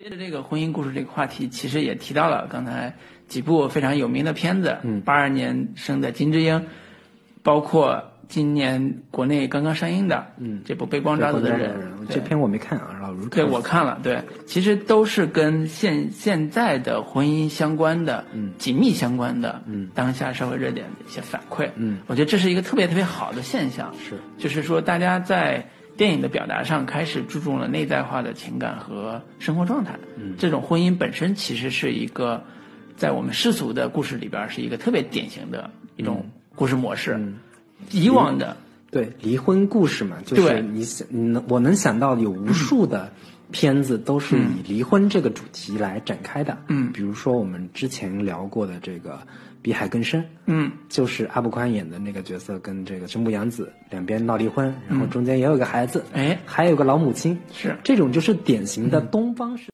接着这个婚姻故事这个话题，其实也提到了刚才几部非常有名的片子，嗯八二年生的金智英，包括今年国内刚刚上映的，嗯这部《被光照的人》对这篇我没看啊，老卢对，我看了，对，其实都是跟现现在的婚姻相关的，嗯紧密相关的，嗯当下社会热点的一些反馈，嗯。我觉得这是一个特别特别好的现象，是。就是说大家在电影的表达上开始注重了内在化的情感和生活状态，嗯。这种婚姻本身其实是一个在我们世俗的故事里边是一个特别典型的一种故事模式，嗯。以往的。对离婚故事嘛，就是你想，你能我能想到有无数的片子都是以离婚这个主题来展开的，嗯。比如说我们之前聊过的这个《比海更深》，嗯，就是阿部宽演的那个角色跟这个神木阳子两边闹离婚，然后中间也有个孩子，哎，还有个老母亲，是。这种就是典型的东方式。